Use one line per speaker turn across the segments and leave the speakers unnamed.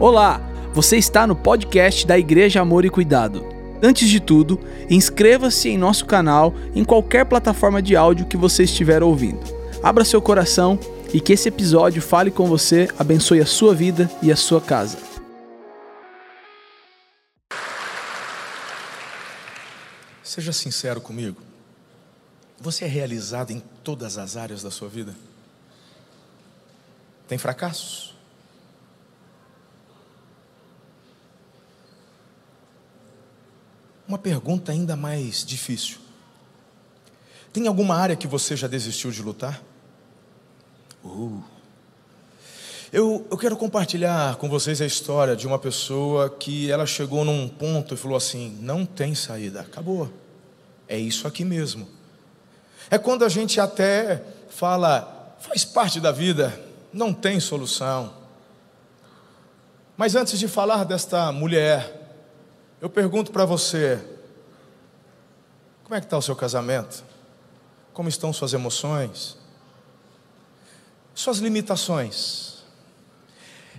Olá, você está no podcast da Igreja Amor e Cuidado. Antes de tudo, inscreva-se em nosso canal em qualquer plataforma de áudio que você estiver ouvindo. Abra seu coração e que esse episódio fale com você, abençoe a sua vida e a sua casa.
Seja sincero comigo. Você é realizado em todas as áreas da sua vida? Tem fracassos? Uma pergunta ainda mais difícil. Tem alguma área que você já desistiu de lutar? Uh. Eu, eu quero compartilhar com vocês a história de uma pessoa que ela chegou num ponto e falou assim: não tem saída, acabou. É isso aqui mesmo. É quando a gente até fala, faz parte da vida, não tem solução. Mas antes de falar desta mulher, eu pergunto para você: como é que está o seu casamento? Como estão suas emoções? Suas limitações?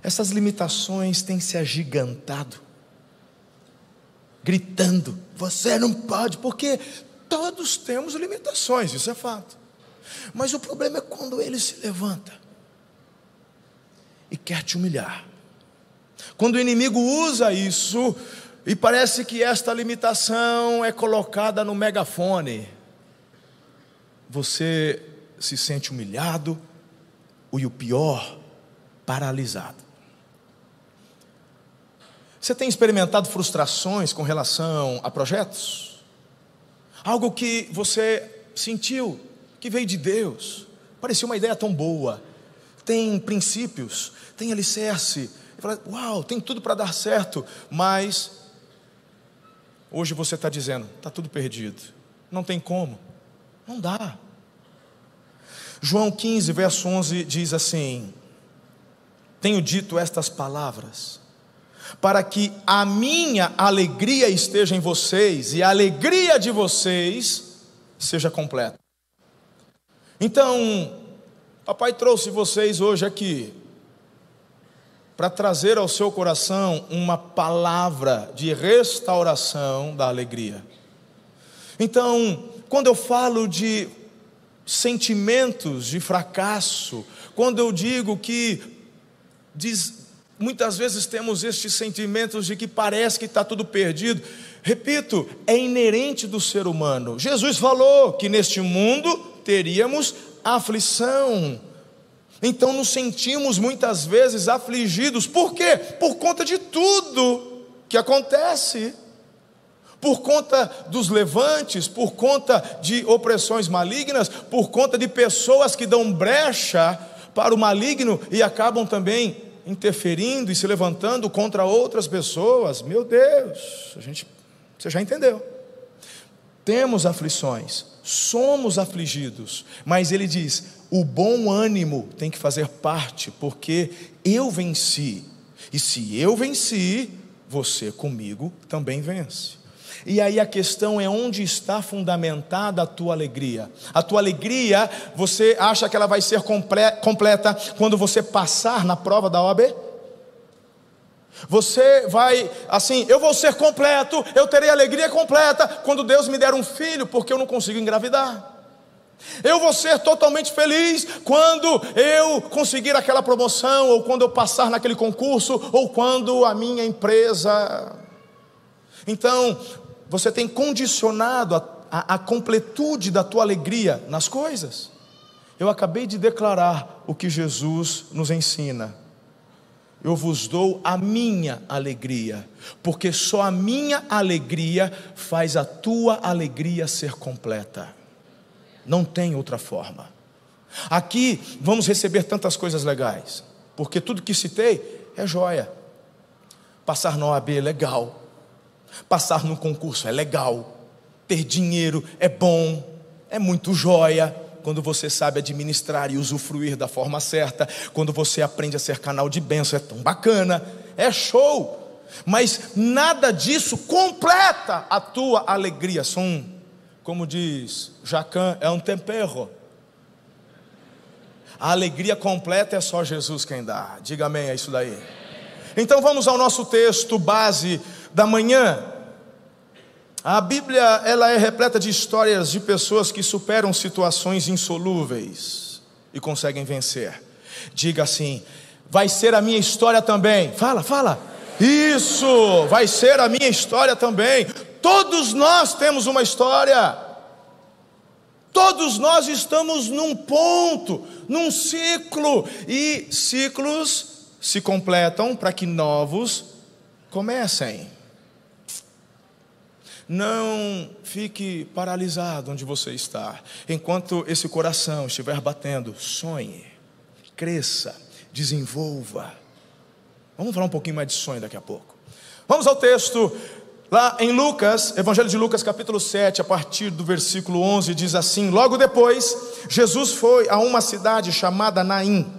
Essas limitações têm se agigantado, gritando: você não pode, porque todos temos limitações, isso é fato. Mas o problema é quando ele se levanta e quer te humilhar. Quando o inimigo usa isso e parece que esta limitação é colocada no megafone, você se sente humilhado e o pior, paralisado. Você tem experimentado frustrações com relação a projetos? Algo que você sentiu que veio de Deus, parecia uma ideia tão boa, tem princípios, tem alicerce, uau, tem tudo para dar certo, mas hoje você está dizendo, está tudo perdido, não tem como, não dá. João 15, verso 11 diz assim: Tenho dito estas palavras para que a minha alegria esteja em vocês e a alegria de vocês seja completa. Então, papai trouxe vocês hoje aqui para trazer ao seu coração uma palavra de restauração da alegria. Então, quando eu falo de sentimentos de fracasso, quando eu digo que diz, muitas vezes temos estes sentimentos de que parece que está tudo perdido. Repito, é inerente do ser humano. Jesus falou que neste mundo teríamos aflição. Então nos sentimos muitas vezes afligidos. Por quê? Por conta de tudo que acontece. Por conta dos levantes, por conta de opressões malignas, por conta de pessoas que dão brecha para o maligno e acabam também interferindo e se levantando contra outras pessoas, meu Deus, a gente, você já entendeu. Temos aflições, somos afligidos, mas ele diz: o bom ânimo tem que fazer parte, porque eu venci, e se eu venci, você comigo também vence. E aí a questão é onde está fundamentada a tua alegria. A tua alegria, você acha que ela vai ser completa quando você passar na prova da OAB? Você vai, assim, eu vou ser completo, eu terei alegria completa quando Deus me der um filho, porque eu não consigo engravidar. Eu vou ser totalmente feliz quando eu conseguir aquela promoção, ou quando eu passar naquele concurso, ou quando a minha empresa. Então, você tem condicionado a, a, a completude da tua alegria nas coisas. Eu acabei de declarar o que Jesus nos ensina. Eu vos dou a minha alegria, porque só a minha alegria faz a tua alegria ser completa. Não tem outra forma. Aqui vamos receber tantas coisas legais, porque tudo que citei é joia. Passar na OAB é legal, Passar num concurso é legal. Ter dinheiro é bom. É muito joia quando você sabe administrar e usufruir da forma certa, quando você aprende a ser canal de bênção, é tão bacana, é show. Mas nada disso completa a tua alegria. São, como diz Jacan, é um tempero. A alegria completa é só Jesus quem dá. Diga amém, é isso daí. Então vamos ao nosso texto base da manhã. A Bíblia ela é repleta de histórias de pessoas que superam situações insolúveis e conseguem vencer. Diga assim: vai ser a minha história também. Fala, fala. Isso, vai ser a minha história também. Todos nós temos uma história. Todos nós estamos num ponto, num ciclo, e ciclos se completam para que novos comecem. Não fique paralisado onde você está. Enquanto esse coração estiver batendo, sonhe, cresça, desenvolva. Vamos falar um pouquinho mais de sonho daqui a pouco. Vamos ao texto Lá em Lucas, Evangelho de Lucas, capítulo 7, a partir do versículo 11, diz assim: Logo depois, Jesus foi a uma cidade chamada Naim,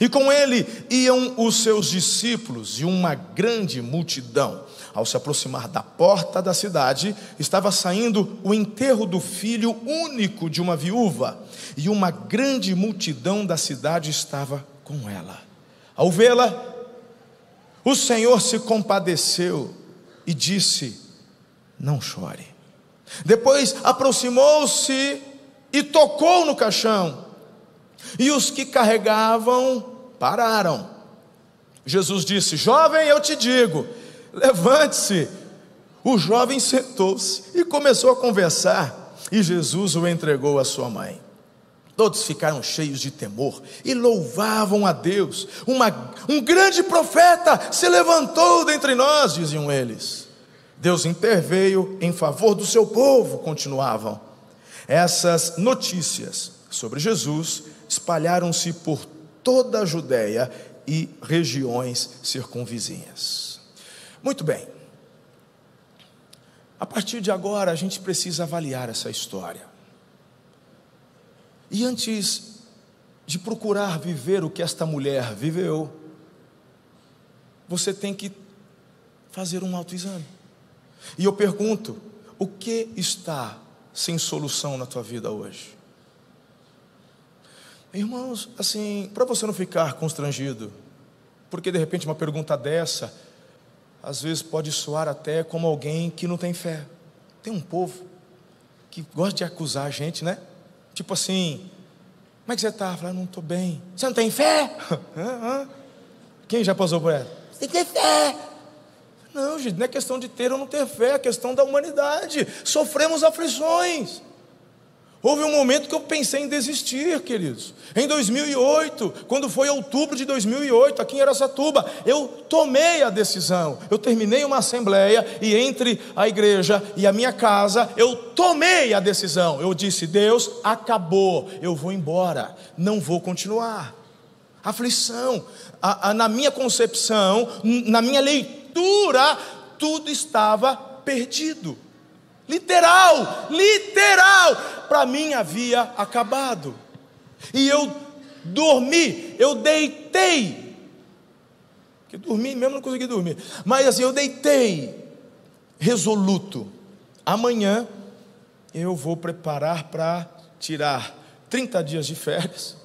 e com ele iam os seus discípulos e uma grande multidão. Ao se aproximar da porta da cidade, estava saindo o enterro do filho único de uma viúva, e uma grande multidão da cidade estava com ela. Ao vê-la, o Senhor se compadeceu e disse: Não chore. Depois aproximou-se e tocou no caixão, e os que carregavam pararam. Jesus disse: Jovem, eu te digo, levante-se. O jovem sentou-se e começou a conversar, e Jesus o entregou à sua mãe. Todos ficaram cheios de temor e louvavam a Deus. Uma, um grande profeta se levantou dentre nós, diziam eles. Deus interveio em favor do seu povo, continuavam. Essas notícias sobre Jesus espalharam-se por toda a Judéia e regiões circunvizinhas. Muito bem. A partir de agora, a gente precisa avaliar essa história. E antes de procurar viver o que esta mulher viveu, você tem que fazer um autoexame. E eu pergunto: o que está sem solução na tua vida hoje? Irmãos, assim, para você não ficar constrangido, porque de repente uma pergunta dessa, às vezes pode soar até como alguém que não tem fé. Tem um povo que gosta de acusar a gente, né? Tipo assim, como é que você está? Fala, não estou bem. Você não tem fé? Quem já passou por ela? Você tem fé. Não, gente, não é questão de ter ou não ter fé, é questão da humanidade. Sofremos aflições. Houve um momento que eu pensei em desistir, queridos. Em 2008, quando foi outubro de 2008, aqui em Aracatuba, eu tomei a decisão. Eu terminei uma assembleia e entre a igreja e a minha casa, eu tomei a decisão. Eu disse: Deus, acabou, eu vou embora, não vou continuar. Aflição, a, a, na minha concepção, na minha leitura, tudo estava perdido. Literal, literal, para mim havia acabado. E eu dormi, eu deitei. Que dormi mesmo não consegui dormir. Mas assim, eu deitei resoluto. Amanhã eu vou preparar para tirar 30 dias de férias.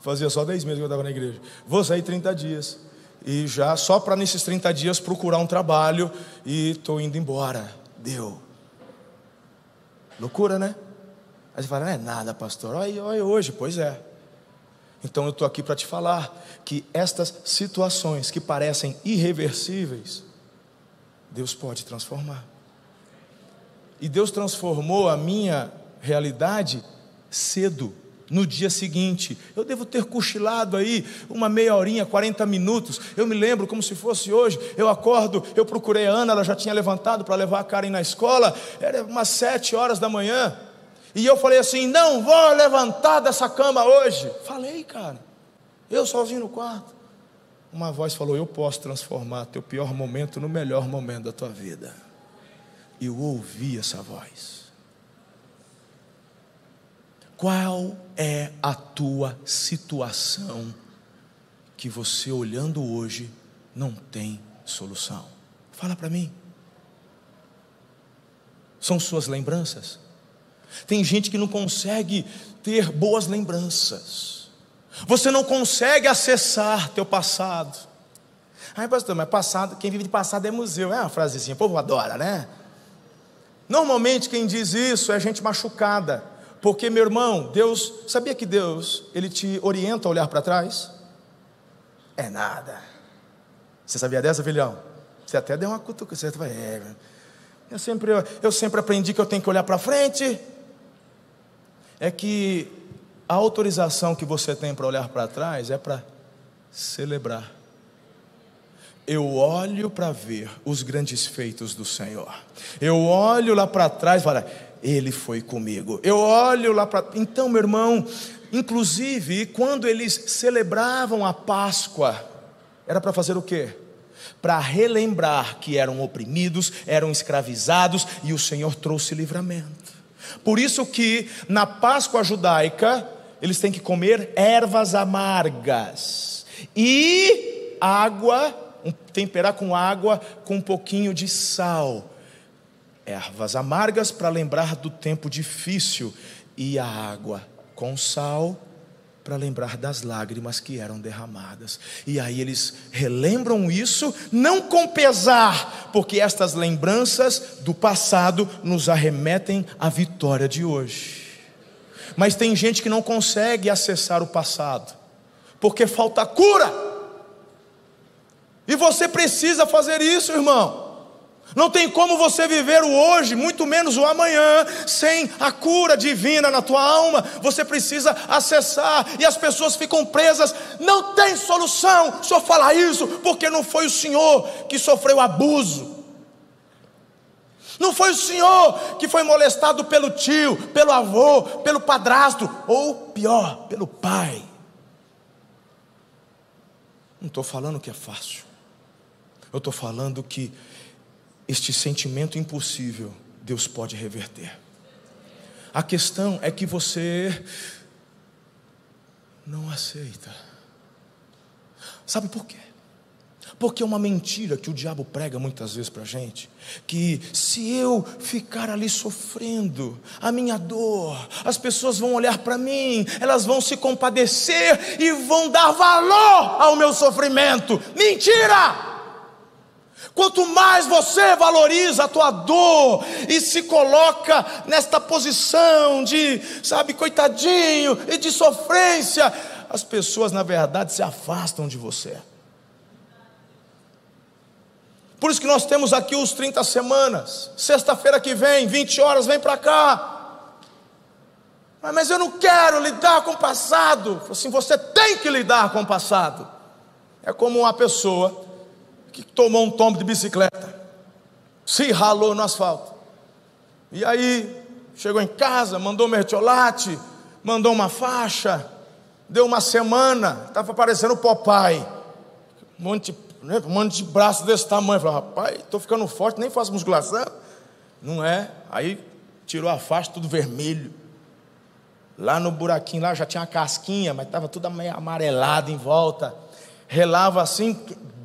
Fazia só 10 meses que eu estava na igreja. Vou sair 30 dias. E já só para nesses 30 dias procurar um trabalho e estou indo embora. Deu. Loucura, né? Aí você fala, não é nada, pastor. Olha, olha hoje, pois é. Então eu estou aqui para te falar que estas situações que parecem irreversíveis, Deus pode transformar. E Deus transformou a minha realidade cedo no dia seguinte. Eu devo ter cochilado aí uma meia horinha, 40 minutos. Eu me lembro como se fosse hoje. Eu acordo, eu procurei a Ana, ela já tinha levantado para levar a Karen na escola. Era umas sete horas da manhã. E eu falei assim: não vou levantar dessa cama hoje. Falei, cara. Eu sozinho no quarto. Uma voz falou: Eu posso transformar teu pior momento no melhor momento da tua vida. Eu ouvi essa voz. Qual é a tua situação que você olhando hoje não tem solução? Fala para mim. São suas lembranças? Tem gente que não consegue ter boas lembranças. Você não consegue acessar teu passado. Ai, pastor, mas passado, quem vive de passado é museu. É uma frasezinha, o povo adora, né? Normalmente quem diz isso é gente machucada. Porque, meu irmão, Deus, sabia que Deus, Ele te orienta a olhar para trás? É nada. Você sabia dessa, filhão? Você até deu uma cutuca, você vai, é, eu sempre, eu sempre aprendi que eu tenho que olhar para frente. É que a autorização que você tem para olhar para trás é para celebrar. Eu olho para ver os grandes feitos do Senhor. Eu olho lá para trás e falo, Ele foi comigo. Eu olho lá para. Então, meu irmão, inclusive, quando eles celebravam a Páscoa, era para fazer o quê? Para relembrar que eram oprimidos, eram escravizados e o Senhor trouxe livramento. Por isso que na Páscoa judaica, eles têm que comer ervas amargas e água, temperar com água com um pouquinho de sal. Ervas amargas para lembrar do tempo difícil e a água com sal para lembrar das lágrimas que eram derramadas. E aí eles relembram isso, não com pesar, porque estas lembranças do passado nos arremetem à vitória de hoje. Mas tem gente que não consegue acessar o passado, porque falta cura. E você precisa fazer isso, irmão. Não tem como você viver o hoje, muito menos o amanhã, sem a cura divina na tua alma. Você precisa acessar e as pessoas ficam presas. Não tem solução. Só falar isso porque não foi o Senhor que sofreu abuso. Não foi o senhor que foi molestado pelo tio, pelo avô, pelo padrasto, ou pior, pelo pai. Não estou falando que é fácil. Eu estou falando que este sentimento impossível Deus pode reverter. A questão é que você não aceita. Sabe por quê? Porque é uma mentira que o diabo prega muitas vezes para a gente, que se eu ficar ali sofrendo a minha dor, as pessoas vão olhar para mim, elas vão se compadecer e vão dar valor ao meu sofrimento. Mentira! Quanto mais você valoriza a tua dor e se coloca nesta posição de, sabe, coitadinho e de sofrência, as pessoas na verdade se afastam de você. Por isso que nós temos aqui os 30 semanas. Sexta-feira que vem, 20 horas, vem para cá. Mas eu não quero lidar com o passado. Assim, você tem que lidar com o passado. É como uma pessoa que tomou um tombo de bicicleta, se ralou no asfalto. E aí chegou em casa, mandou mertiolate, mandou uma faixa, deu uma semana, estava parecendo o Popeye. Um monte de né, um monte de braço desse tamanho. Falei, rapaz, estou ficando forte, nem faço musculação. Não é? Aí tirou a faixa, tudo vermelho. Lá no buraquinho, lá já tinha uma casquinha, mas estava tudo amarelado em volta. Relava assim,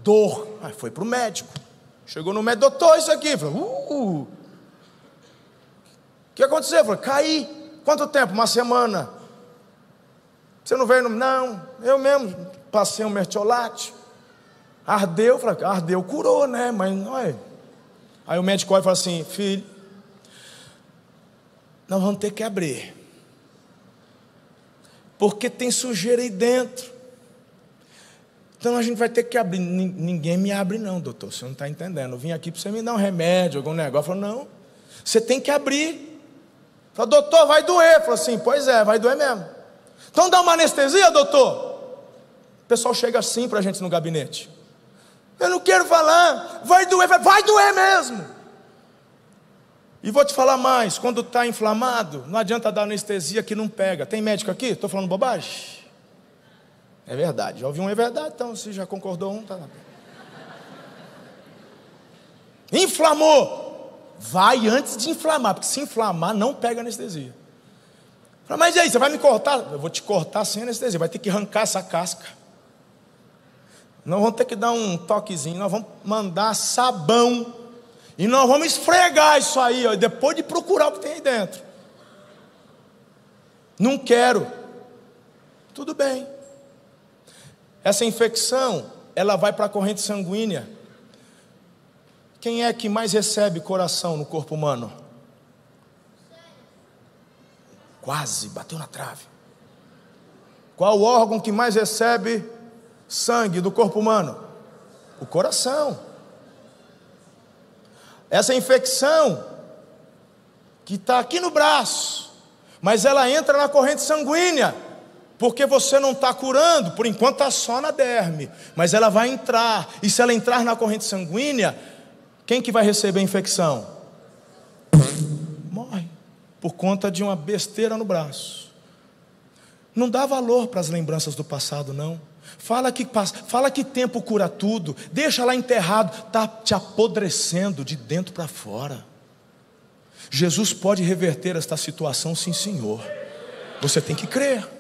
dor. Aí foi para o médico. Chegou no médico, doutor, isso aqui. Falei, uh, o que aconteceu? Falei, caí. Quanto tempo? Uma semana. Você não veio no. Não, eu mesmo passei um mertiolate. Ardeu, falei, ardeu, curou, né? Mas não é. Aí o médico olha e fala assim: filho, nós vamos ter que abrir. Porque tem sujeira aí dentro. Então a gente vai ter que abrir. Ninguém me abre, não, doutor. Você não está entendendo. Eu vim aqui para você me dar um remédio, algum negócio. Falou, não. Você tem que abrir. Falou, doutor, vai doer. Falou assim, pois é, vai doer mesmo. Então dá uma anestesia, doutor. O pessoal chega assim para a gente no gabinete. Eu não quero falar, vai doer, vai doer mesmo. E vou te falar mais: quando está inflamado, não adianta dar anestesia que não pega. Tem médico aqui? Estou falando bobagem? É verdade. Já ouvi um é verdade, então se já concordou um, tá lá. Inflamou. Vai antes de inflamar, porque se inflamar, não pega anestesia. Mas e aí, você vai me cortar? Eu vou te cortar sem anestesia, vai ter que arrancar essa casca. Nós vamos ter que dar um toquezinho, nós vamos mandar sabão. E nós vamos esfregar isso aí, ó, depois de procurar o que tem aí dentro. Não quero. Tudo bem. Essa infecção ela vai para a corrente sanguínea. Quem é que mais recebe coração no corpo humano? Quase, bateu na trave. Qual o órgão que mais recebe sangue do corpo humano? O coração. Essa infecção que está aqui no braço, mas ela entra na corrente sanguínea, porque você não está curando, por enquanto está só na derme, mas ela vai entrar, e se ela entrar na corrente sanguínea, quem que vai receber a infecção? Morre, por conta de uma besteira no braço. Não dá valor para as lembranças do passado, não. Fala que, fala que tempo cura tudo, deixa lá enterrado, está te apodrecendo de dentro para fora. Jesus pode reverter esta situação, sim, Senhor. Você tem que crer.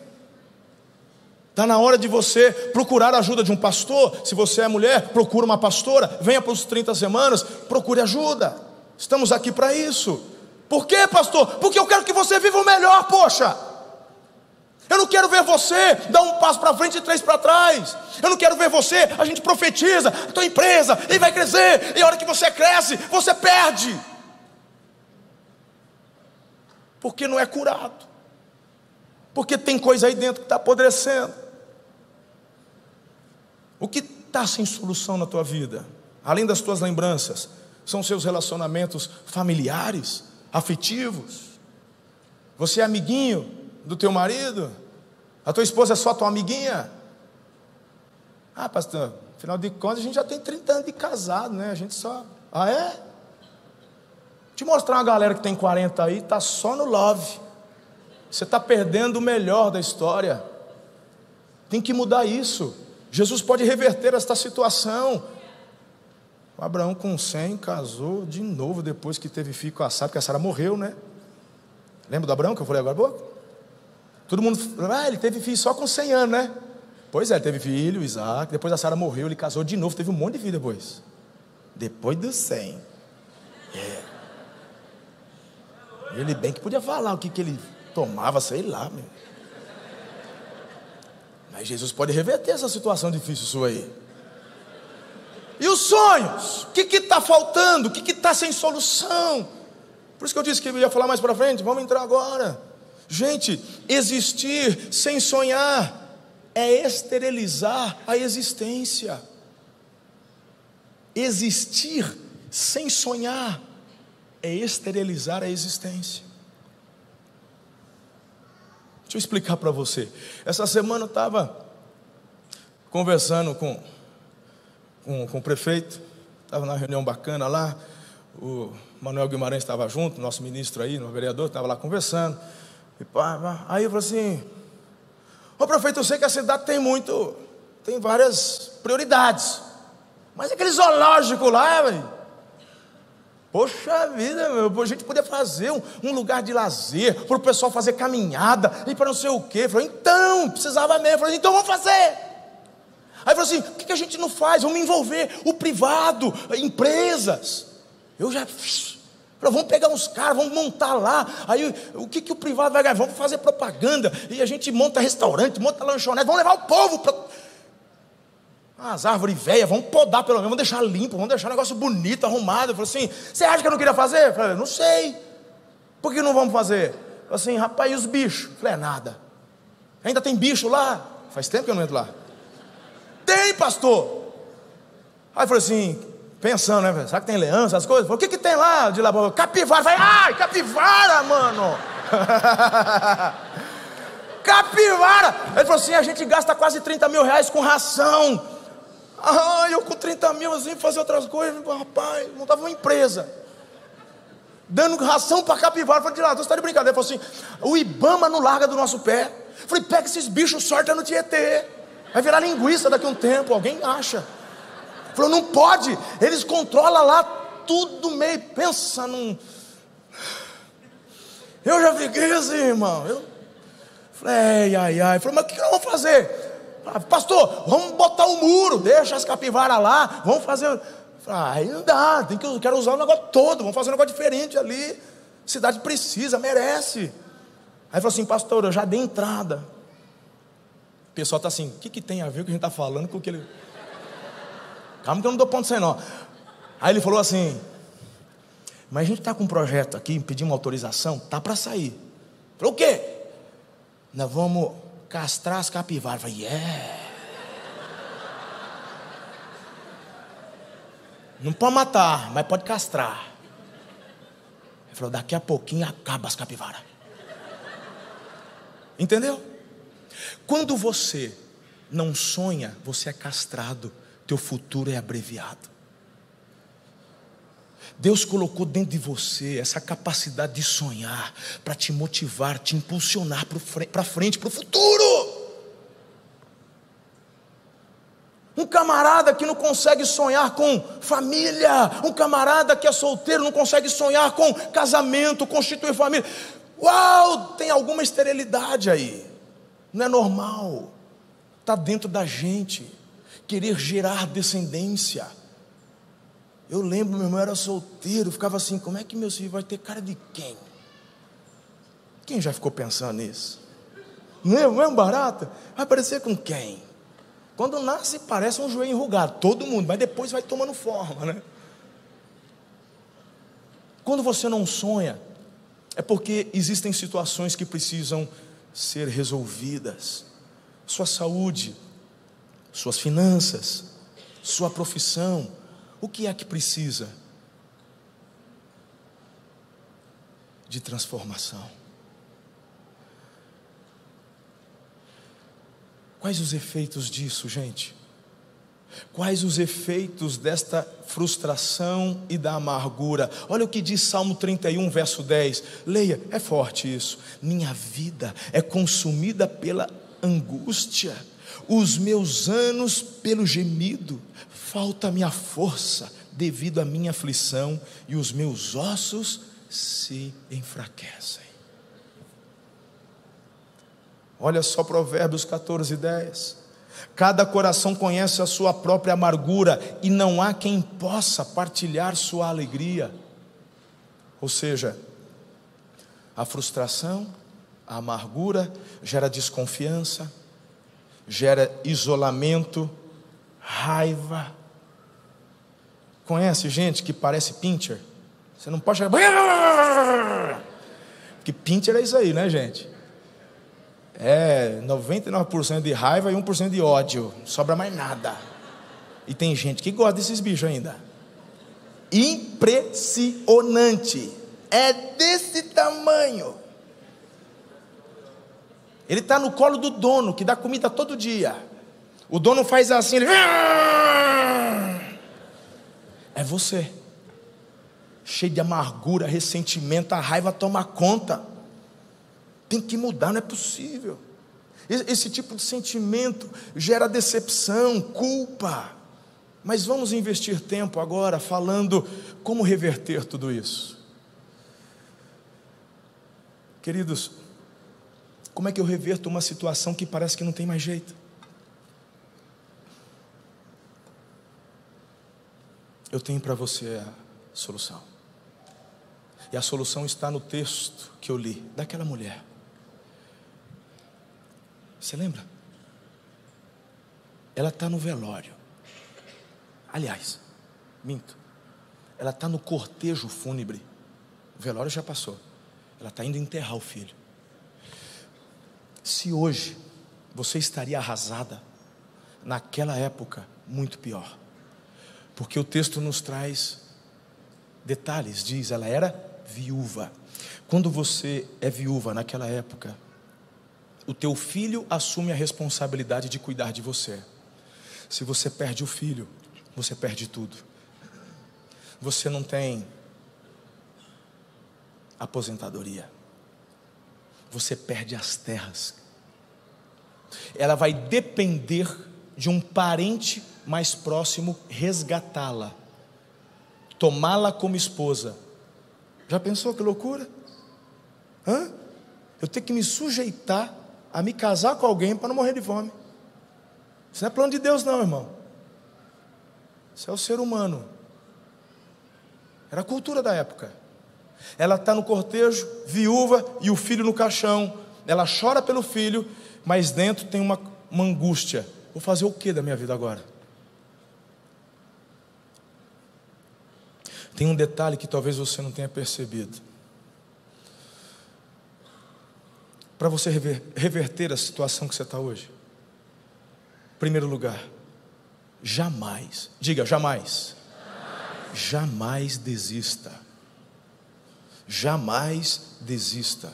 Está na hora de você procurar a ajuda de um pastor. Se você é mulher, procura uma pastora. Venha para os 30 semanas, procure ajuda. Estamos aqui para isso. Por quê, pastor? Porque eu quero que você viva o melhor, poxa. Eu não quero ver você dar um passo para frente e três para trás. Eu não quero ver você, a gente profetiza, a tua empresa, e vai crescer, e a hora que você cresce, você perde. Porque não é curado. Porque tem coisa aí dentro que está apodrecendo. O que está sem solução na tua vida, além das tuas lembranças, são seus relacionamentos familiares, afetivos. Você é amiguinho do teu marido? A tua esposa é só tua amiguinha? Ah, pastor, afinal de contas a gente já tem 30 anos de casado, né? A gente só. Ah, é? Te mostrar uma galera que tem 40 aí, tá só no love. Você está perdendo o melhor da história. Tem que mudar isso. Jesus pode reverter esta situação. O Abraão com 100 casou de novo depois que teve filho com a Sara, porque a Sara morreu, né? Lembra do Abraão que eu falei agora há pouco? Todo mundo, ah, ele teve filho só com 100 anos, né? Pois é, ele teve filho, Isaac, depois a Sara morreu, ele casou de novo, teve um monte de filho depois. Depois dos 100. É. Ele bem que podia falar o que, que ele tomava, sei lá. Meu. Mas Jesus pode reverter essa situação difícil sua aí. E os sonhos? O que está faltando? O que está sem solução? Por isso que eu disse que eu ia falar mais para frente. Vamos entrar agora. Gente, existir sem sonhar é esterilizar a existência. Existir sem sonhar é esterilizar a existência. Deixa eu explicar para você. Essa semana eu estava conversando com, com, com o prefeito, estava na reunião bacana lá, o Manuel Guimarães estava junto, nosso ministro aí, nosso vereador, estava lá conversando. E pá, pá. Aí eu falei assim: Ô prefeito, eu sei que a cidade tem muito, tem várias prioridades, mas aquele zoológico lá, velho. Poxa vida, meu, a gente podia fazer um, um lugar de lazer, para o pessoal fazer caminhada, e para não sei o quê. Falei, então, precisava mesmo. Falei, então vamos fazer. Aí falou assim: o que, que a gente não faz? Vamos envolver o privado, empresas. Eu já vamos pegar uns caras, vamos montar lá. Aí o que, que o privado vai ganhar? Vamos fazer propaganda. E a gente monta restaurante, monta lanchonete, vamos levar o povo para. As árvores velhas, vamos podar pelo menos, vamos deixar limpo, vamos deixar um negócio bonito, arrumado. Eu falei assim: você acha que eu não queria fazer? Eu falei, não sei. Por que não vamos fazer? Eu falei assim, rapaz, e os bichos? Eu falei, é nada. Ainda tem bicho lá? Faz tempo que eu não entro lá. Tem, pastor. Aí eu falei assim: Pensando, né? Será que tem leão, essas coisas? O que, que tem lá de lá? Capivara. Falei, ai, capivara, mano. capivara. Ele falou assim: a gente gasta quase 30 mil reais com ração. Ah, eu com 30 mil assim, fazer outras coisas. Rapaz, montava uma empresa. Dando ração para capivara. Falei, lá, você está de brincadeira. Ele falou assim: o Ibama não larga do nosso pé. Falei, pega esses bichos, sorte no Tietê. Vai virar linguiça daqui a um tempo, alguém acha. Falou, não pode, eles controlam lá tudo meio. Pensa num. Eu já fiquei assim, irmão. Eu falei, ai, ai, ai. Falei, mas o que nós vamos fazer? Pastor, vamos botar um muro, deixa as capivaras lá, vamos fazer. Falei, não dá, tem que, quero usar o negócio todo, vamos fazer um negócio diferente ali. A cidade precisa, merece. Aí falou assim, pastor, eu já dei entrada. O pessoal está assim, o que, que tem a ver o que a gente está falando com o que ele. calma que eu não dou ponto sem nó. Aí ele falou assim: Mas a gente está com um projeto aqui, pedimos autorização, tá para sair. Falou o quê? Nós vamos castrar as capivaras. Eu falei, yeah. Não pode matar, mas pode castrar. Ele falou: daqui a pouquinho acaba as capivaras. Entendeu? Quando você não sonha, você é castrado, teu futuro é abreviado. Deus colocou dentro de você essa capacidade de sonhar para te motivar, te impulsionar para frente, para o futuro. Um camarada que não consegue sonhar com família, um camarada que é solteiro não consegue sonhar com casamento, constituir família. Uau, tem alguma esterilidade aí. Não é normal. Está dentro da gente querer gerar descendência. Eu lembro, meu irmão era solteiro, ficava assim, como é que meu filho vai ter cara de quem? Quem já ficou pensando nisso? Não é, não é um barata? Vai parecer com quem? Quando nasce, parece um joelho enrugado, todo mundo, mas depois vai tomando forma, né? Quando você não sonha, é porque existem situações que precisam ser resolvidas. Sua saúde, suas finanças, sua profissão, o que é que precisa? De transformação. Quais os efeitos disso, gente? Quais os efeitos desta frustração e da amargura? Olha o que diz Salmo 31, verso 10. Leia, é forte isso. Minha vida é consumida pela angústia, os meus anos pelo gemido. Falta-me a força devido à minha aflição e os meus ossos se enfraquecem. Olha só Provérbios 14, 10. Cada coração conhece a sua própria amargura e não há quem possa partilhar sua alegria. Ou seja, a frustração, a amargura gera desconfiança, gera isolamento, raiva. Conhece gente que parece pincher? Você não pode chegar. Que pincher é isso aí, né, gente? É 99% de raiva e 1% de ódio. Não sobra mais nada. E tem gente que gosta desses bichos ainda. Impressionante. É desse tamanho. Ele está no colo do dono, que dá comida todo dia. O dono faz assim, ele. É você. Cheio de amargura, ressentimento, a raiva toma conta. Tem que mudar, não é possível. Esse tipo de sentimento gera decepção, culpa. Mas vamos investir tempo agora falando como reverter tudo isso. Queridos, como é que eu reverto uma situação que parece que não tem mais jeito? Eu tenho para você a solução. E a solução está no texto que eu li, daquela mulher. Você lembra? Ela está no velório. Aliás, minto. Ela está no cortejo fúnebre. O velório já passou. Ela está indo enterrar o filho. Se hoje você estaria arrasada, naquela época, muito pior. Porque o texto nos traz detalhes, diz, ela era viúva. Quando você é viúva naquela época, o teu filho assume a responsabilidade de cuidar de você. Se você perde o filho, você perde tudo. Você não tem aposentadoria. Você perde as terras. Ela vai depender de um parente mais próximo resgatá-la, tomá-la como esposa. Já pensou que loucura? Hã? Eu tenho que me sujeitar a me casar com alguém para não morrer de fome. Isso não é plano de Deus, não, irmão. Isso é o ser humano. Era a cultura da época. Ela está no cortejo, viúva e o filho no caixão. Ela chora pelo filho, mas dentro tem uma, uma angústia. Vou fazer o que da minha vida agora? Tem um detalhe que talvez você não tenha percebido. Para você reverter a situação que você está hoje. Primeiro lugar, jamais, diga jamais, jamais, jamais desista. Jamais desista.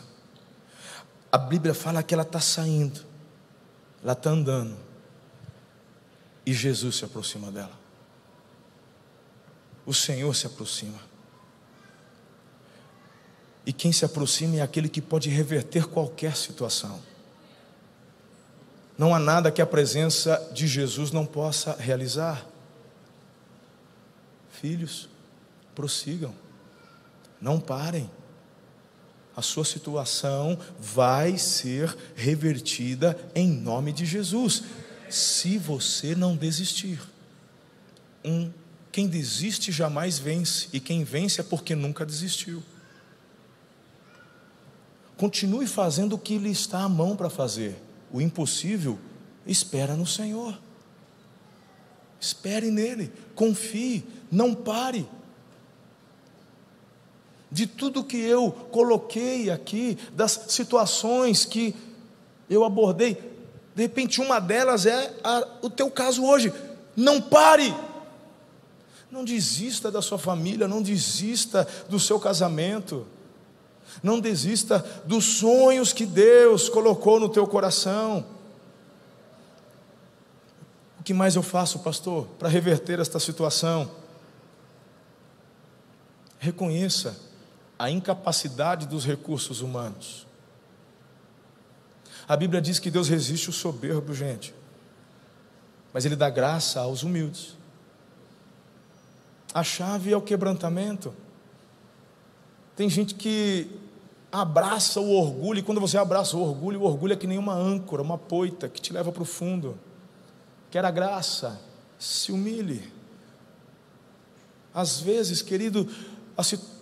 A Bíblia fala que ela está saindo, ela está andando, e Jesus se aproxima dela. O Senhor se aproxima. E quem se aproxima é aquele que pode reverter qualquer situação. Não há nada que a presença de Jesus não possa realizar. Filhos, prossigam, não parem. A sua situação vai ser revertida em nome de Jesus, se você não desistir. Um, quem desiste jamais vence, e quem vence é porque nunca desistiu. Continue fazendo o que lhe está à mão para fazer. O impossível, espera no Senhor. Espere nele, confie, não pare. De tudo que eu coloquei aqui, das situações que eu abordei, de repente uma delas é a, o teu caso hoje. Não pare. Não desista da sua família, não desista do seu casamento. Não desista dos sonhos que Deus colocou no teu coração. O que mais eu faço, pastor, para reverter esta situação? Reconheça a incapacidade dos recursos humanos. A Bíblia diz que Deus resiste o soberbo, gente, mas Ele dá graça aos humildes. A chave é o quebrantamento. Tem gente que abraça o orgulho, e quando você abraça o orgulho, o orgulho é que nem uma âncora, uma poita que te leva para o fundo. Quer a graça, se humilhe. Às vezes, querido, a,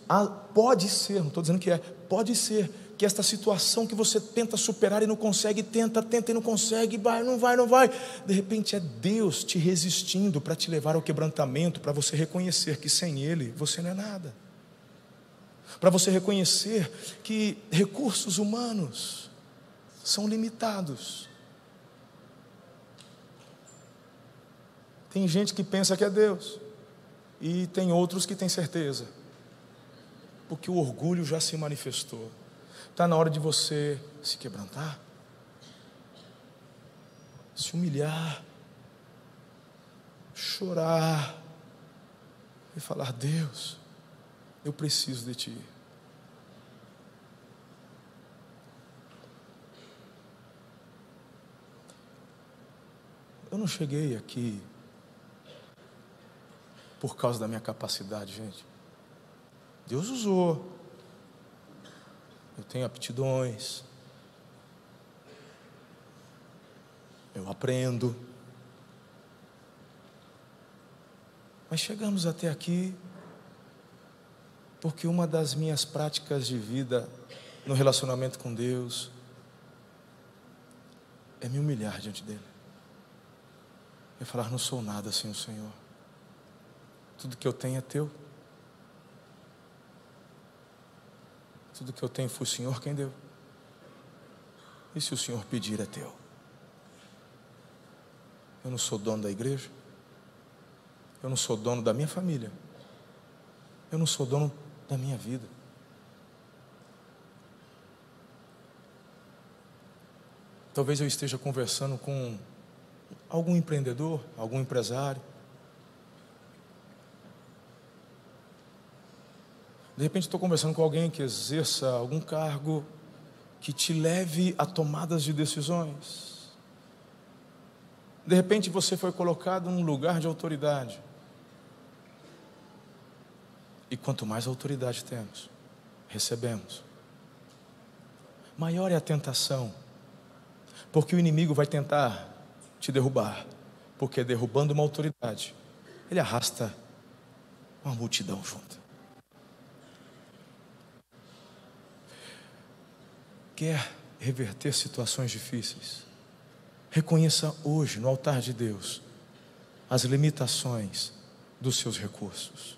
a, pode ser, não estou dizendo que é, pode ser que esta situação que você tenta superar e não consegue, tenta, tenta e não consegue, vai, não vai, não vai. De repente é Deus te resistindo para te levar ao quebrantamento, para você reconhecer que sem Ele você não é nada para você reconhecer que recursos humanos são limitados. Tem gente que pensa que é Deus, e tem outros que têm certeza, porque o orgulho já se manifestou. Está na hora de você se quebrantar, se humilhar, chorar e falar: Deus, eu preciso de Ti. Eu não cheguei aqui por causa da minha capacidade, gente. Deus usou. Eu tenho aptidões. Eu aprendo. Mas chegamos até aqui porque uma das minhas práticas de vida no relacionamento com Deus é me humilhar diante dele e falar: Não sou nada sem o Senhor. Tudo que eu tenho é teu. Tudo que eu tenho foi o Senhor quem deu. E se o Senhor pedir, é teu. Eu não sou dono da igreja. Eu não sou dono da minha família. Eu não sou dono da minha vida. Talvez eu esteja conversando com algum empreendedor, algum empresário. De repente estou conversando com alguém que exerça algum cargo que te leve a tomadas de decisões. De repente você foi colocado num lugar de autoridade. E quanto mais autoridade temos, recebemos, maior é a tentação, porque o inimigo vai tentar te derrubar, porque derrubando uma autoridade, ele arrasta uma multidão junto. Quer reverter situações difíceis? Reconheça hoje, no altar de Deus, as limitações dos seus recursos.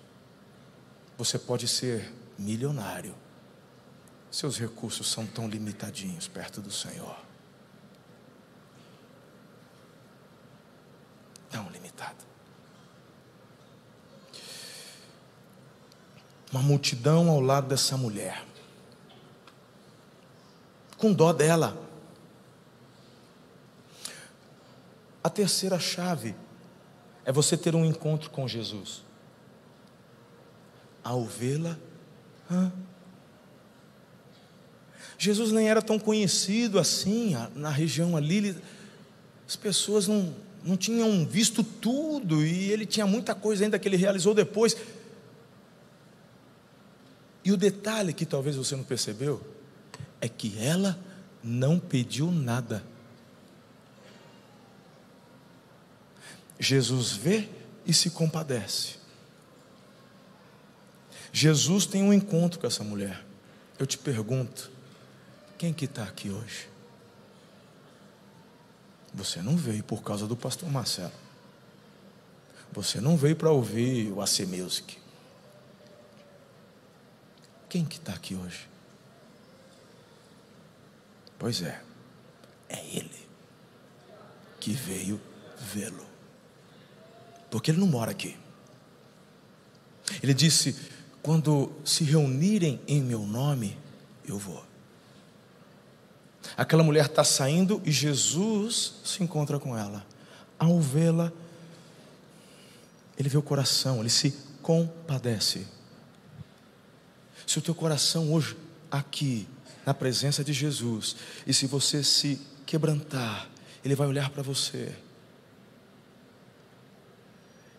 Você pode ser milionário. Seus recursos são tão limitadinhos perto do Senhor. Tão limitado. Uma multidão ao lado dessa mulher. Com dó dela. A terceira chave é você ter um encontro com Jesus. Ao vê-la, Jesus nem era tão conhecido assim na região ali. As pessoas não, não tinham visto tudo e ele tinha muita coisa ainda que ele realizou depois. E o detalhe que talvez você não percebeu é que ela não pediu nada. Jesus vê e se compadece. Jesus tem um encontro com essa mulher. Eu te pergunto, quem que está aqui hoje? Você não veio por causa do pastor Marcelo. Você não veio para ouvir o AC Music. Quem que está aqui hoje? Pois é, é ele que veio vê-lo. Porque ele não mora aqui. Ele disse: quando se reunirem em meu nome, eu vou. Aquela mulher está saindo e Jesus se encontra com ela. Ao vê-la, ele vê o coração, ele se compadece. Se o teu coração hoje, aqui, na presença de Jesus, e se você se quebrantar, ele vai olhar para você.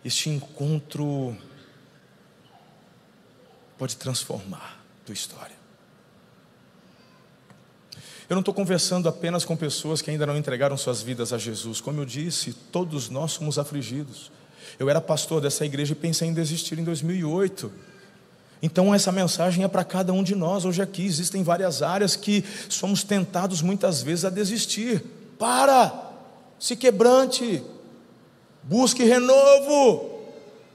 Este encontro pode transformar tua história. Eu não estou conversando apenas com pessoas que ainda não entregaram suas vidas a Jesus. Como eu disse, todos nós somos afligidos. Eu era pastor dessa igreja e pensei em desistir em 2008. Então, essa mensagem é para cada um de nós. Hoje aqui existem várias áreas que somos tentados muitas vezes a desistir. Para, se quebrante, busque renovo,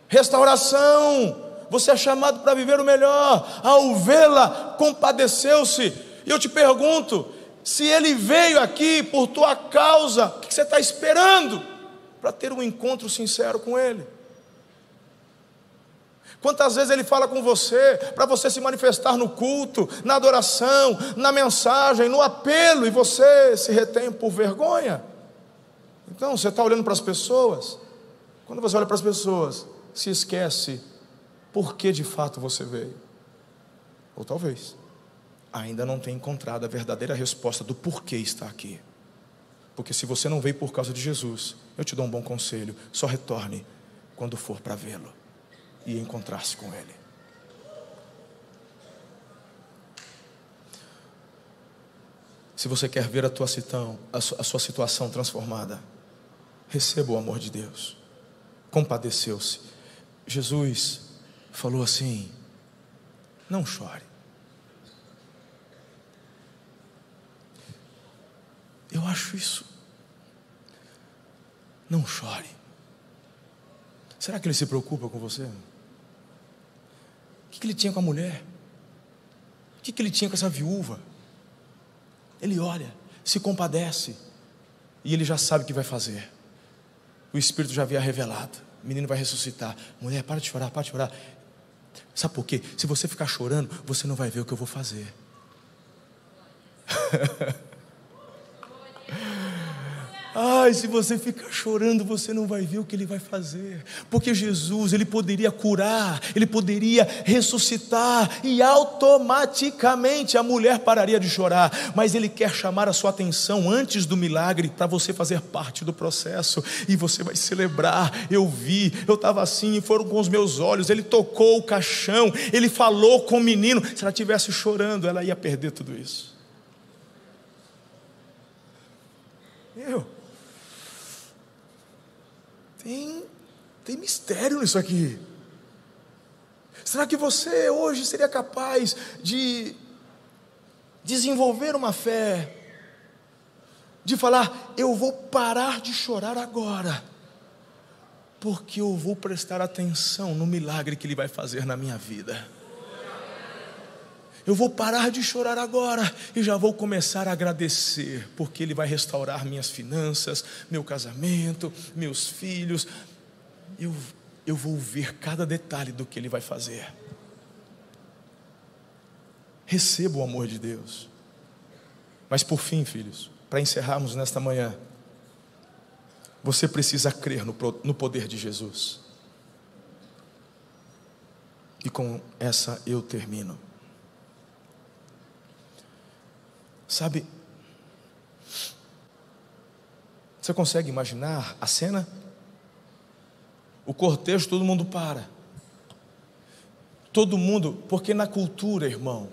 restauração. Você é chamado para viver o melhor. Ao vê-la, compadeceu-se. E eu te pergunto: se ele veio aqui por tua causa, o que você está esperando para ter um encontro sincero com ele? Quantas vezes ele fala com você para você se manifestar no culto, na adoração, na mensagem, no apelo, e você se retém por vergonha? Então, você está olhando para as pessoas, quando você olha para as pessoas, se esquece por que de fato você veio. Ou talvez ainda não tem encontrado a verdadeira resposta do porquê está aqui. Porque se você não veio por causa de Jesus, eu te dou um bom conselho: só retorne quando for para vê-lo e encontrar-se com Ele. Se você quer ver a tua, a sua situação transformada, receba o amor de Deus. Compadeceu-se. Jesus falou assim: não chore. Eu acho isso. Não chore. Será que ele se preocupa com você? O que ele tinha com a mulher? O que ele tinha com essa viúva? Ele olha, se compadece, e ele já sabe o que vai fazer. O Espírito já havia revelado. O menino vai ressuscitar. Mulher, para de chorar, para de chorar. Sabe por quê? Se você ficar chorando, você não vai ver o que eu vou fazer. Ai, se você ficar chorando, você não vai ver o que ele vai fazer. Porque Jesus, ele poderia curar, ele poderia ressuscitar e automaticamente a mulher pararia de chorar, mas ele quer chamar a sua atenção antes do milagre para você fazer parte do processo e você vai celebrar. Eu vi, eu estava assim, foram com os meus olhos, ele tocou o caixão, ele falou com o menino. Se ela estivesse chorando, ela ia perder tudo isso. Eu tem, tem mistério nisso aqui. Será que você hoje seria capaz de desenvolver uma fé, de falar, eu vou parar de chorar agora, Porque eu vou prestar atenção no milagre que Ele vai fazer na minha vida. Eu vou parar de chorar agora e já vou começar a agradecer, porque Ele vai restaurar minhas finanças, meu casamento, meus filhos. Eu, eu vou ver cada detalhe do que Ele vai fazer. Receba o amor de Deus. Mas por fim, filhos, para encerrarmos nesta manhã, você precisa crer no, no poder de Jesus. E com essa eu termino. Sabe, você consegue imaginar a cena? O cortejo, todo mundo para. Todo mundo, porque na cultura, irmão,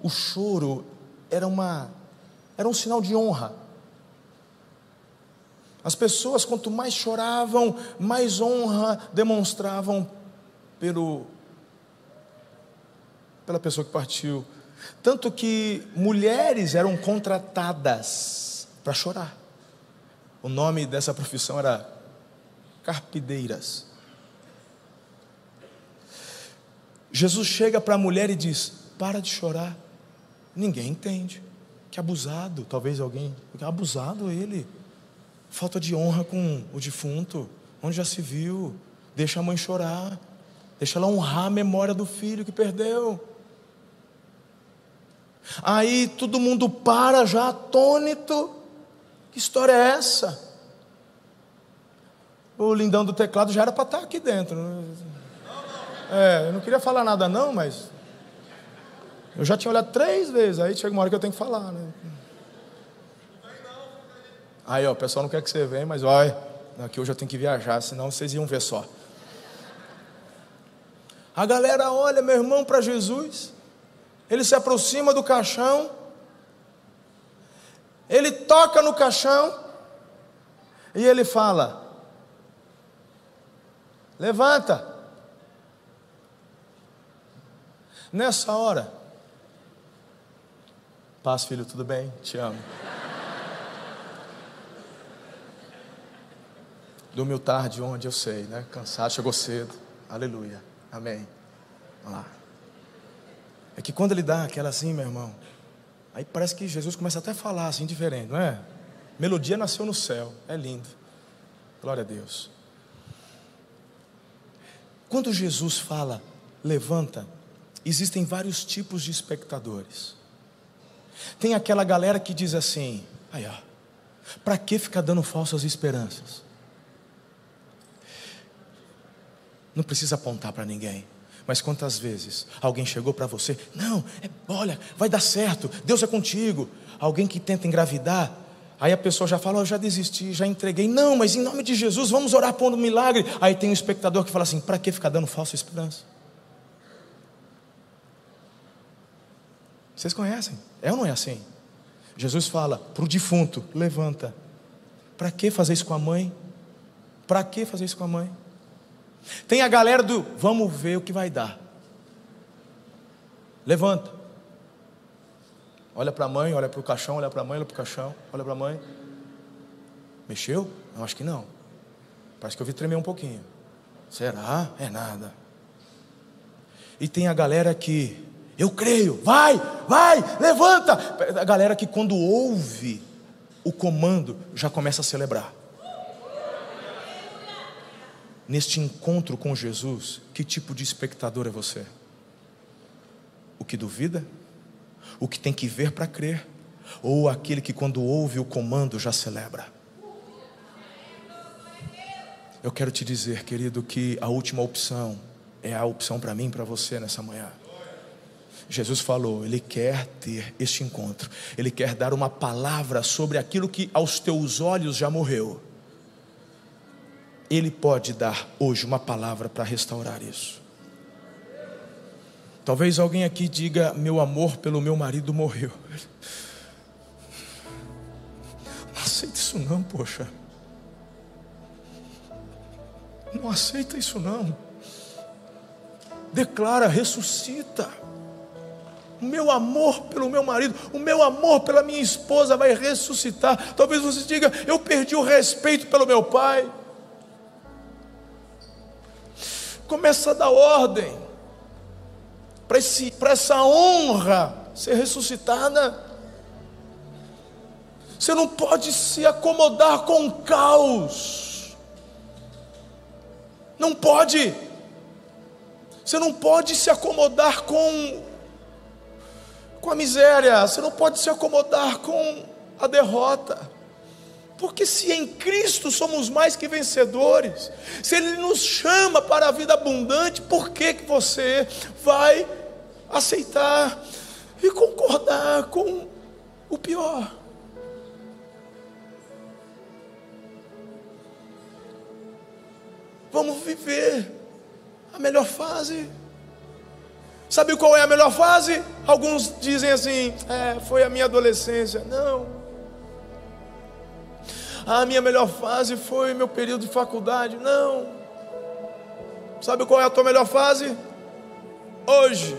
o choro era uma era um sinal de honra. As pessoas, quanto mais choravam, mais honra demonstravam pelo, pela pessoa que partiu. Tanto que mulheres eram contratadas para chorar. O nome dessa profissão era carpideiras. Jesus chega para a mulher e diz: Para de chorar. Ninguém entende. Que abusado, talvez alguém. Abusado ele. Falta de honra com o defunto. Onde já se viu? Deixa a mãe chorar. Deixa ela honrar a memória do filho que perdeu. Aí todo mundo para já atônito. Que história é essa? O lindão do teclado já era para estar aqui dentro. É, eu não queria falar nada não, mas eu já tinha olhado três vezes, aí chega uma hora que eu tenho que falar, né? Aí, ó, o pessoal não quer que você venha, mas olha, aqui hoje eu tenho que viajar, senão vocês iam ver só. A galera olha, meu irmão, para Jesus. Ele se aproxima do caixão. Ele toca no caixão. E ele fala: Levanta. Nessa hora, paz, filho, tudo bem? Te amo. Dormiu tarde onde eu sei, né? Cansado, chegou cedo. Aleluia. Amém. Vamos lá. É que quando ele dá aquela assim, meu irmão, aí parece que Jesus começa até a falar assim diferente, não é? Melodia nasceu no céu, é lindo. Glória a Deus. Quando Jesus fala, levanta, existem vários tipos de espectadores. Tem aquela galera que diz assim: aí ó, para que ficar dando falsas esperanças? Não precisa apontar para ninguém. Mas quantas vezes alguém chegou para você, não, é, olha, vai dar certo, Deus é contigo. Alguém que tenta engravidar, aí a pessoa já fala, oh, eu já desisti, já entreguei. Não, mas em nome de Jesus, vamos orar por um milagre. Aí tem um espectador que fala assim: para que ficar dando falsa esperança? Vocês conhecem? É ou não é assim? Jesus fala para o defunto: levanta. Para que fazer isso com a mãe? Para que fazer isso com a mãe? Tem a galera do vamos ver o que vai dar. Levanta. Olha para a mãe, olha para o caixão, olha para a mãe, olha para o caixão, olha para a mãe. Mexeu? Eu acho que não. Parece que eu vi tremer um pouquinho. Será? É nada. E tem a galera que, eu creio, vai, vai, levanta. A galera que quando ouve o comando já começa a celebrar neste encontro com Jesus, que tipo de espectador é você? O que duvida? O que tem que ver para crer? Ou aquele que, quando ouve o comando, já celebra? Eu quero te dizer, querido, que a última opção é a opção para mim e para você nessa manhã. Jesus falou, Ele quer ter este encontro, Ele quer dar uma palavra sobre aquilo que aos teus olhos já morreu ele pode dar hoje uma palavra para restaurar isso. Talvez alguém aqui diga: Meu amor pelo meu marido morreu. Não aceita isso, não, poxa. Não aceita isso, não. Declara, ressuscita. O meu amor pelo meu marido, o meu amor pela minha esposa vai ressuscitar. Talvez você diga: Eu perdi o respeito pelo meu pai. Começa a dar ordem para essa honra ser ressuscitada. Você não pode se acomodar com o caos. Não pode. Você não pode se acomodar com com a miséria, você não pode se acomodar com a derrota. Porque se em Cristo somos mais que vencedores, se Ele nos chama para a vida abundante, por que, que você vai aceitar e concordar com o pior? Vamos viver a melhor fase. Sabe qual é a melhor fase? Alguns dizem assim: é, foi a minha adolescência. Não. A minha melhor fase foi meu período de faculdade. Não. Sabe qual é a tua melhor fase? Hoje.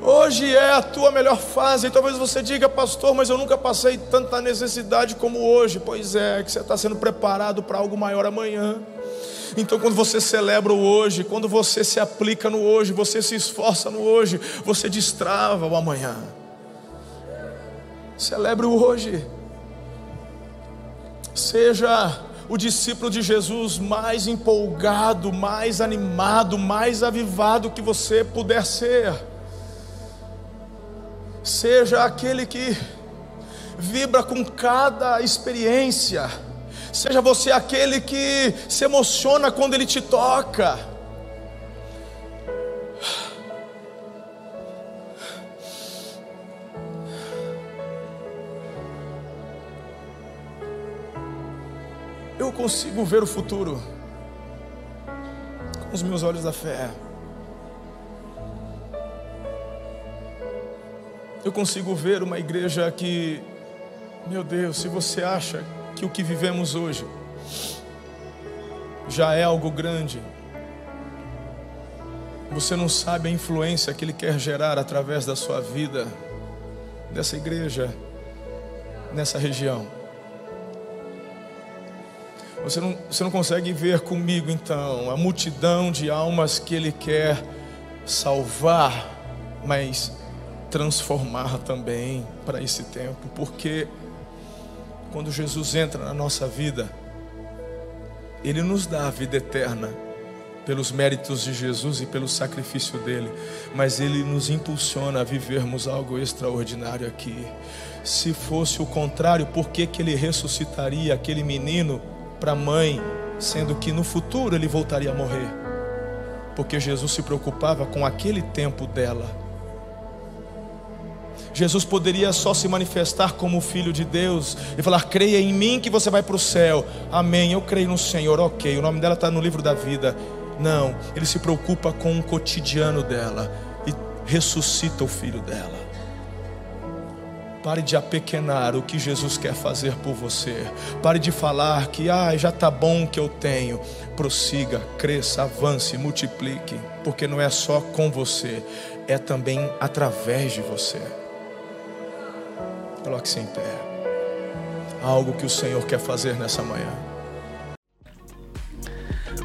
Hoje é a tua melhor fase. E talvez você diga, pastor, mas eu nunca passei tanta necessidade como hoje. Pois é, que você está sendo preparado para algo maior amanhã. Então, quando você celebra o hoje, quando você se aplica no hoje, você se esforça no hoje, você destrava o amanhã. Celebre o hoje. Seja o discípulo de Jesus mais empolgado, mais animado, mais avivado que você puder ser. Seja aquele que vibra com cada experiência. Seja você aquele que se emociona quando ele te toca. Consigo ver o futuro com os meus olhos da fé. Eu consigo ver uma igreja que, meu Deus, se você acha que o que vivemos hoje já é algo grande, você não sabe a influência que Ele quer gerar através da sua vida, dessa igreja, nessa região. Você não, você não consegue ver comigo então a multidão de almas que Ele quer salvar, mas transformar também para esse tempo, porque quando Jesus entra na nossa vida, Ele nos dá a vida eterna pelos méritos de Jesus e pelo sacrifício dele, mas ele nos impulsiona a vivermos algo extraordinário aqui. Se fosse o contrário, por que, que ele ressuscitaria aquele menino para a mãe, sendo que no futuro ele voltaria a morrer, porque Jesus se preocupava com aquele tempo dela. Jesus poderia só se manifestar como filho de Deus e falar: creia em mim que você vai para o céu. Amém. Eu creio no Senhor. Ok. O nome dela está no livro da vida. Não. Ele se preocupa com o cotidiano dela e ressuscita o filho dela. Pare de apequenar o que Jesus quer fazer por você. Pare de falar que ah, já está bom o que eu tenho. Prossiga, cresça, avance, multiplique, porque não é só com você, é também através de você. Coloque-se em pé. Algo que o Senhor quer fazer nessa manhã.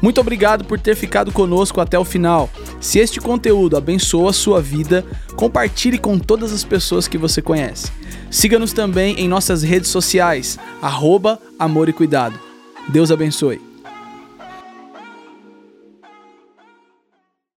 Muito obrigado por ter ficado conosco até o final. Se este conteúdo abençoa a sua vida, compartilhe com todas as pessoas que você conhece. Siga-nos também em nossas redes sociais, arroba Amor e Cuidado. Deus abençoe.